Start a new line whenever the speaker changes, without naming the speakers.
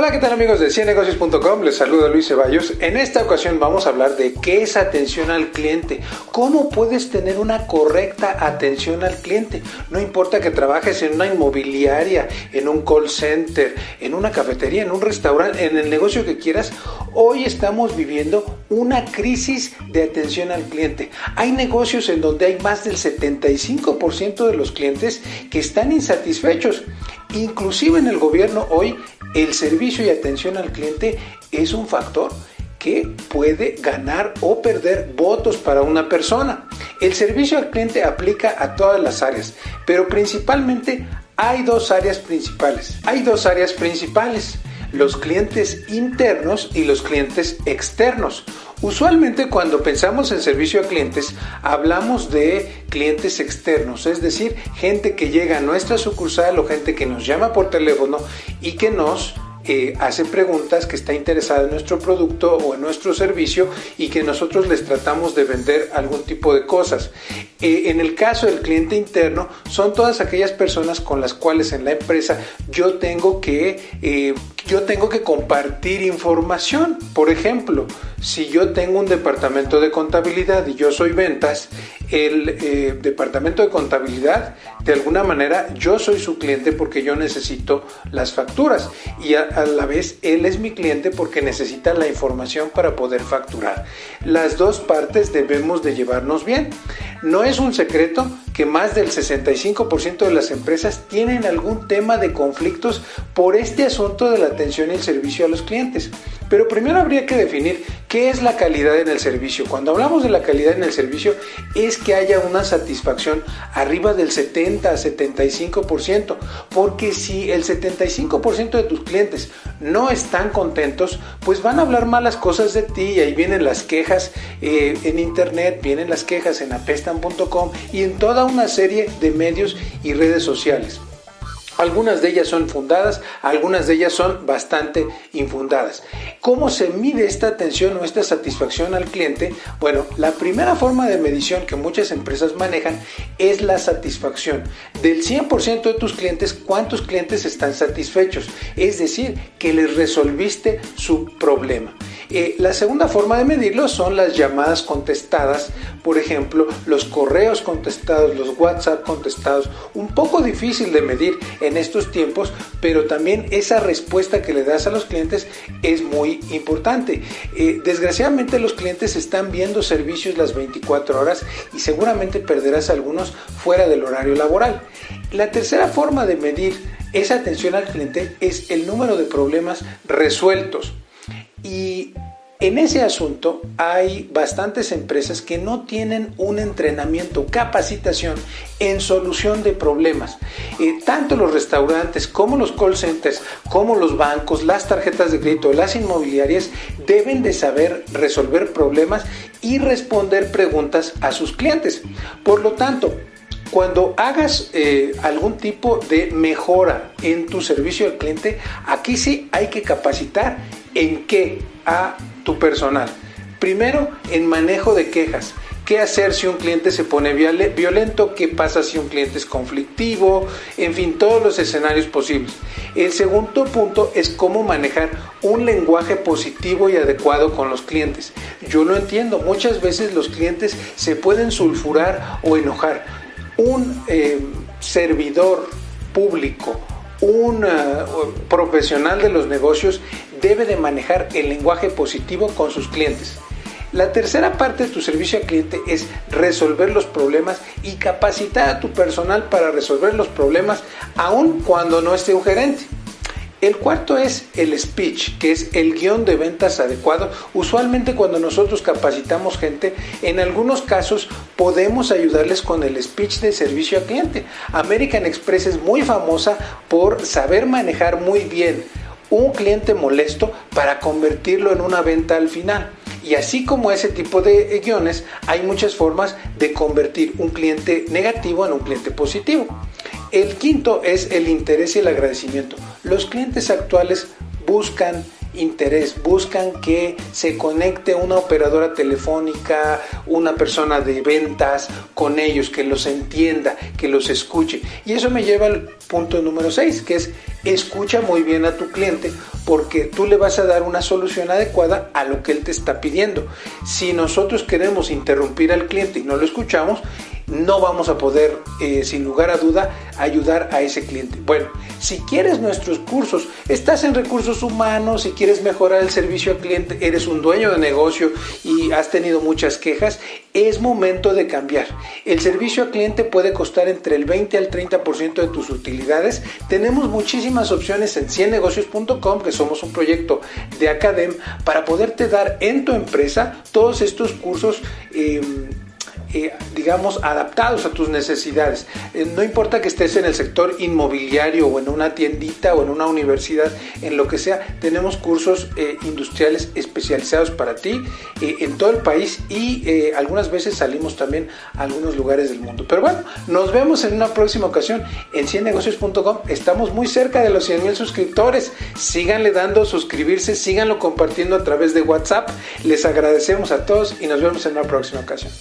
Hola, ¿qué tal amigos de ciennegocios.com? Les saluda Luis Ceballos. En esta ocasión vamos a hablar de qué es atención al cliente. ¿Cómo puedes tener una correcta atención al cliente? No importa que trabajes en una inmobiliaria, en un call center, en una cafetería, en un restaurante, en el negocio que quieras. Hoy estamos viviendo una crisis de atención al cliente. Hay negocios en donde hay más del 75% de los clientes que están insatisfechos. Inclusive en el gobierno hoy el servicio y atención al cliente es un factor que puede ganar o perder votos para una persona. El servicio al cliente aplica a todas las áreas, pero principalmente hay dos áreas principales. Hay dos áreas principales, los clientes internos y los clientes externos. Usualmente cuando pensamos en servicio a clientes hablamos de clientes externos, es decir, gente que llega a nuestra sucursal o gente que nos llama por teléfono y que nos eh, hace preguntas, que está interesada en nuestro producto o en nuestro servicio y que nosotros les tratamos de vender algún tipo de cosas. Eh, en el caso del cliente interno, son todas aquellas personas con las cuales en la empresa yo tengo que, eh, yo tengo que compartir información. Por ejemplo, si yo tengo un departamento de contabilidad y yo soy ventas, el departamento de contabilidad, de alguna manera, yo soy su cliente porque yo necesito las facturas y a, a la vez él es mi cliente porque necesita la información para poder facturar. Las dos partes debemos de llevarnos bien. No es un secreto que más del 65% de las empresas tienen algún tema de conflictos por este asunto de la atención y el servicio a los clientes. Pero primero habría que definir qué es la calidad en el servicio. Cuando hablamos de la calidad en el servicio es que haya una satisfacción arriba del 70 a 75%, porque si el 75% de tus clientes no están contentos, pues van a hablar malas cosas de ti y ahí vienen las quejas eh, en internet, vienen las quejas en apestan.com y en toda una serie de medios y redes sociales. Algunas de ellas son fundadas, algunas de ellas son bastante infundadas. ¿Cómo se mide esta atención o esta satisfacción al cliente? Bueno, la primera forma de medición que muchas empresas manejan es la satisfacción. Del 100% de tus clientes, ¿cuántos clientes están satisfechos? Es decir, que les resolviste su problema. Eh, la segunda forma de medirlo son las llamadas contestadas, por ejemplo, los correos contestados, los WhatsApp contestados. Un poco difícil de medir en estos tiempos, pero también esa respuesta que le das a los clientes es muy importante. Eh, desgraciadamente los clientes están viendo servicios las 24 horas y seguramente perderás algunos fuera del horario laboral. La tercera forma de medir esa atención al cliente es el número de problemas resueltos. Y en ese asunto hay bastantes empresas que no tienen un entrenamiento, capacitación en solución de problemas. Eh, tanto los restaurantes como los call centers, como los bancos, las tarjetas de crédito, las inmobiliarias deben de saber resolver problemas y responder preguntas a sus clientes. Por lo tanto, cuando hagas eh, algún tipo de mejora en tu servicio al cliente, aquí sí hay que capacitar en qué a tu personal. Primero, en manejo de quejas. ¿Qué hacer si un cliente se pone violento? ¿Qué pasa si un cliente es conflictivo? En fin, todos los escenarios posibles. El segundo punto es cómo manejar un lenguaje positivo y adecuado con los clientes. Yo lo entiendo, muchas veces los clientes se pueden sulfurar o enojar. Un eh, servidor público, un eh, profesional de los negocios debe de manejar el lenguaje positivo con sus clientes. La tercera parte de tu servicio al cliente es resolver los problemas y capacitar a tu personal para resolver los problemas aun cuando no esté un gerente. El cuarto es el speech, que es el guion de ventas adecuado. Usualmente cuando nosotros capacitamos gente, en algunos casos podemos ayudarles con el speech de servicio al cliente. American Express es muy famosa por saber manejar muy bien un cliente molesto para convertirlo en una venta al final. Y así como ese tipo de guiones, hay muchas formas de convertir un cliente negativo en un cliente positivo. El quinto es el interés y el agradecimiento. Los clientes actuales buscan interés, buscan que se conecte una operadora telefónica, una persona de ventas con ellos, que los entienda, que los escuche. Y eso me lleva al punto número 6, que es escucha muy bien a tu cliente porque tú le vas a dar una solución adecuada a lo que él te está pidiendo. Si nosotros queremos interrumpir al cliente y no lo escuchamos, no vamos a poder, eh, sin lugar a duda, ayudar a ese cliente. Bueno, si quieres nuestros cursos, estás en recursos humanos, si quieres mejorar el servicio al cliente, eres un dueño de negocio y has tenido muchas quejas, es momento de cambiar. El servicio al cliente puede costar entre el 20 al 30% de tus utilidades. Tenemos muchísimas opciones en ciennegocios.com, que somos un proyecto de Academ, para poderte dar en tu empresa todos estos cursos. Eh, eh, digamos, adaptados a tus necesidades. Eh, no importa que estés en el sector inmobiliario o en una tiendita o en una universidad, en lo que sea, tenemos cursos eh, industriales especializados para ti en todo el país y algunas veces salimos también a algunos lugares del mundo. Pero bueno, nos vemos en una próxima ocasión en ciennegocios.com. Estamos muy cerca de los 100 mil suscriptores. Síganle dando suscribirse, síganlo compartiendo a través de WhatsApp. Les agradecemos a todos y nos vemos en una próxima ocasión.